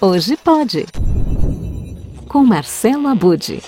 Hoje pode. Com Marcelo Abude.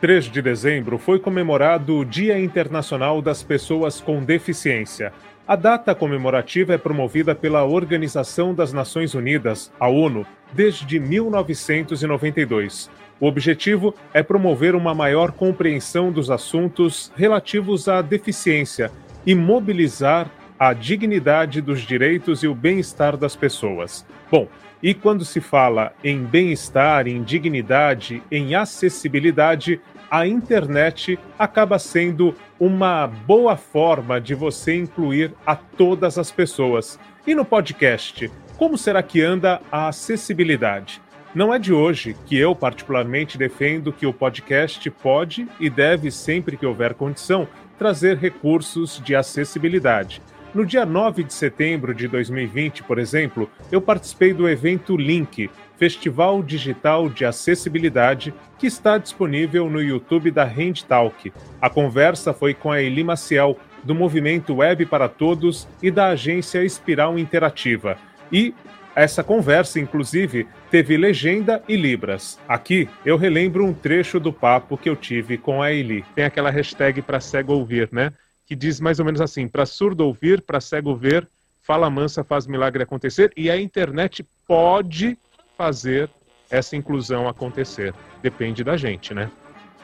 3 de dezembro foi comemorado o Dia Internacional das Pessoas com Deficiência. A data comemorativa é promovida pela Organização das Nações Unidas, a ONU, desde 1992. O objetivo é promover uma maior compreensão dos assuntos relativos à deficiência e mobilizar a dignidade dos direitos e o bem-estar das pessoas. Bom, e quando se fala em bem-estar, em dignidade, em acessibilidade, a internet acaba sendo uma boa forma de você incluir a todas as pessoas. E no podcast, como será que anda a acessibilidade? Não é de hoje que eu, particularmente, defendo que o podcast pode e deve, sempre que houver condição, trazer recursos de acessibilidade. No dia 9 de setembro de 2020, por exemplo, eu participei do evento Link, Festival Digital de Acessibilidade, que está disponível no YouTube da Handtalk. A conversa foi com a Eli Maciel, do Movimento Web para Todos e da agência Espiral Interativa. E essa conversa, inclusive, teve legenda e libras. Aqui eu relembro um trecho do papo que eu tive com a Eli. Tem aquela hashtag para cego ouvir, né? Que diz mais ou menos assim: para surdo ouvir, para cego ver, fala mansa faz milagre acontecer. E a internet pode fazer essa inclusão acontecer. Depende da gente, né?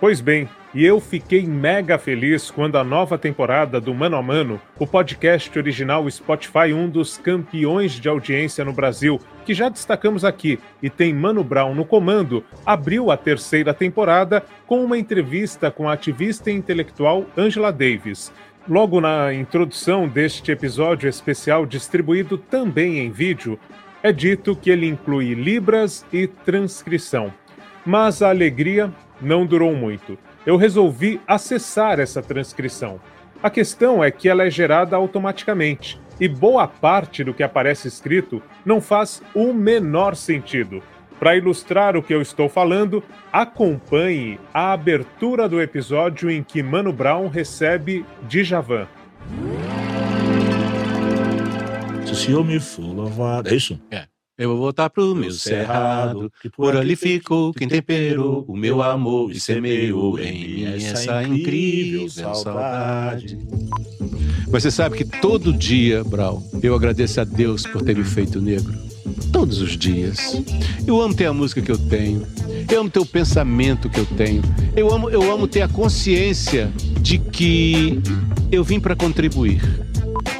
Pois bem, e eu fiquei mega feliz quando a nova temporada do Mano a Mano, o podcast original Spotify, um dos campeões de audiência no Brasil, que já destacamos aqui e tem Mano Brown no comando, abriu a terceira temporada com uma entrevista com a ativista intelectual Angela Davis. Logo na introdução deste episódio especial, distribuído também em vídeo, é dito que ele inclui libras e transcrição. Mas a alegria não durou muito. Eu resolvi acessar essa transcrição. A questão é que ela é gerada automaticamente e boa parte do que aparece escrito não faz o menor sentido. Para ilustrar o que eu estou falando, acompanhe a abertura do episódio em que Mano Brown recebe Djavan. Se o senhor me for louvado. É isso? É. Eu vou voltar pro meu cerrado, que por ali ficou quem temperou o meu amor e semeou em mim essa incrível saudade. Você sabe que todo dia, Brau, eu agradeço a Deus por ter me feito negro todos os dias. Eu amo ter a música que eu tenho. Eu amo ter o pensamento que eu tenho. Eu amo, eu amo ter a consciência de que eu vim para contribuir.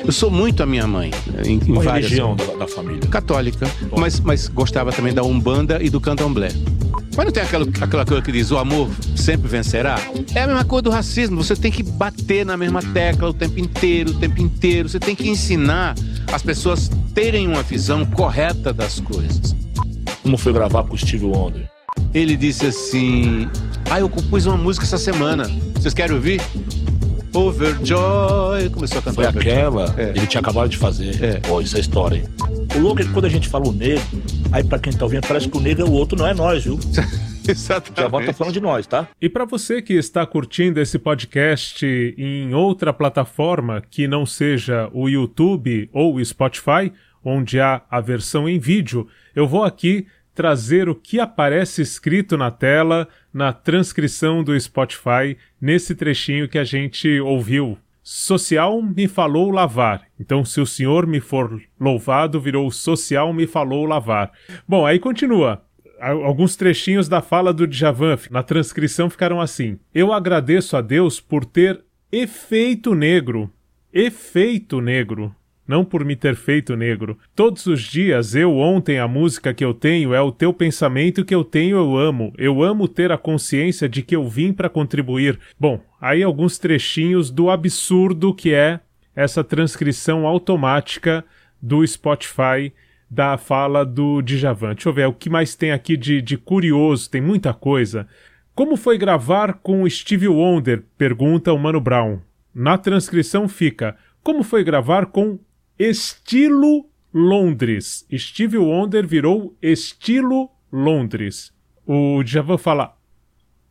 Eu sou muito a minha mãe. Em, em Qual várias... religião da, da família? Católica. Mas, mas gostava também da Umbanda e do Candomblé. Mas não tem aquela, aquela coisa que diz o amor sempre vencerá? É a mesma coisa do racismo. Você tem que bater na mesma tecla o tempo inteiro, o tempo inteiro. Você tem que ensinar as pessoas terem uma visão correta das coisas. Como foi gravar com o Steve Wonder? Ele disse assim: Ah, eu compus uma música essa semana. Vocês querem ouvir? Overjoy. Começou a cantar. Foi aquela, É. ele tinha acabado de fazer. É. Pô, isso é história, hein? O louco é que quando a gente fala o negro, aí pra quem tá ouvindo, parece que o negro é o outro, não é nós, viu? Já volta Exatamente. falando de nós, tá? E para você que está curtindo esse podcast em outra plataforma que não seja o YouTube ou o Spotify, onde há a versão em vídeo, eu vou aqui trazer o que aparece escrito na tela na transcrição do Spotify nesse trechinho que a gente ouviu. Social me falou lavar. Então, se o senhor me for louvado, virou social me falou lavar. Bom, aí continua. Alguns trechinhos da fala do Djavan na transcrição ficaram assim: Eu agradeço a Deus por ter efeito negro. Efeito negro. Não por me ter feito negro. Todos os dias, eu ontem, a música que eu tenho é o teu pensamento que eu tenho, eu amo. Eu amo ter a consciência de que eu vim para contribuir. Bom, aí alguns trechinhos do absurdo que é essa transcrição automática do Spotify da fala do Djavan. Deixa eu ver, o que mais tem aqui de, de curioso? Tem muita coisa. Como foi gravar com Steve Wonder? Pergunta o Mano Brown. Na transcrição fica: Como foi gravar com Estilo Londres? Steve Wonder virou Estilo Londres. O Djavan fala: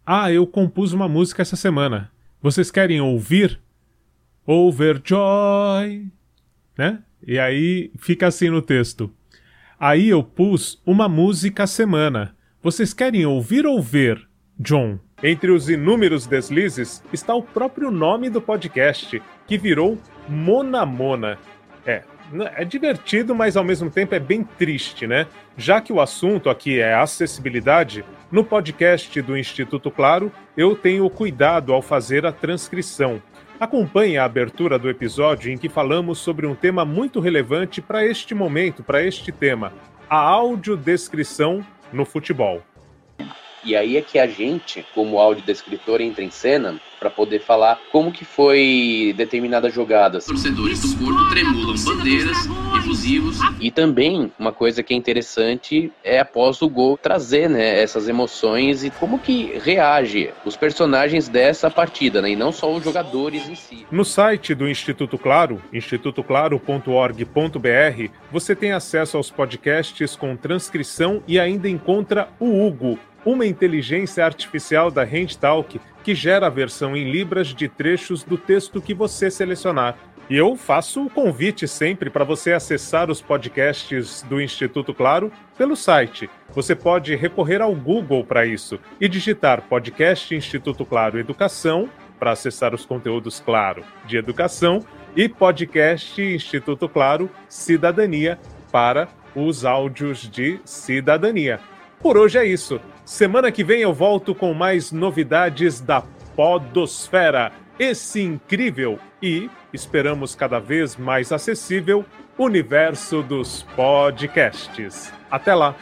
Ah, eu compus uma música essa semana. Vocês querem ouvir? Overjoy, né? E aí fica assim no texto. Aí eu pus uma música a semana. Vocês querem ouvir ou ver, John? Entre os inúmeros deslizes está o próprio nome do podcast, que virou Mona Mona. É, é divertido, mas ao mesmo tempo é bem triste, né? Já que o assunto aqui é acessibilidade, no podcast do Instituto Claro, eu tenho cuidado ao fazer a transcrição. Acompanhe a abertura do episódio em que falamos sobre um tema muito relevante para este momento, para este tema: a audiodescrição no futebol. E aí é que a gente, como audiodescritor, entra em cena para poder falar como que foi determinada jogada. Torcedores do Porto tremulam bandeiras, efusivos. E também uma coisa que é interessante é após o gol trazer, né, essas emoções e como que reage os personagens dessa partida, né, e não só os jogadores em si. No site do Instituto Claro, institutoclaro.org.br, você tem acesso aos podcasts com transcrição e ainda encontra o Hugo, uma inteligência artificial da HandTalk que gera a versão em libras de trechos do texto que você selecionar. E eu faço o convite sempre para você acessar os podcasts do Instituto Claro pelo site. Você pode recorrer ao Google para isso e digitar Podcast Instituto Claro Educação para acessar os conteúdos, claro, de educação e Podcast Instituto Claro Cidadania para os áudios de cidadania. Por hoje é isso. Semana que vem eu volto com mais novidades da Podosfera, esse incrível e, esperamos cada vez mais acessível, universo dos podcasts. Até lá!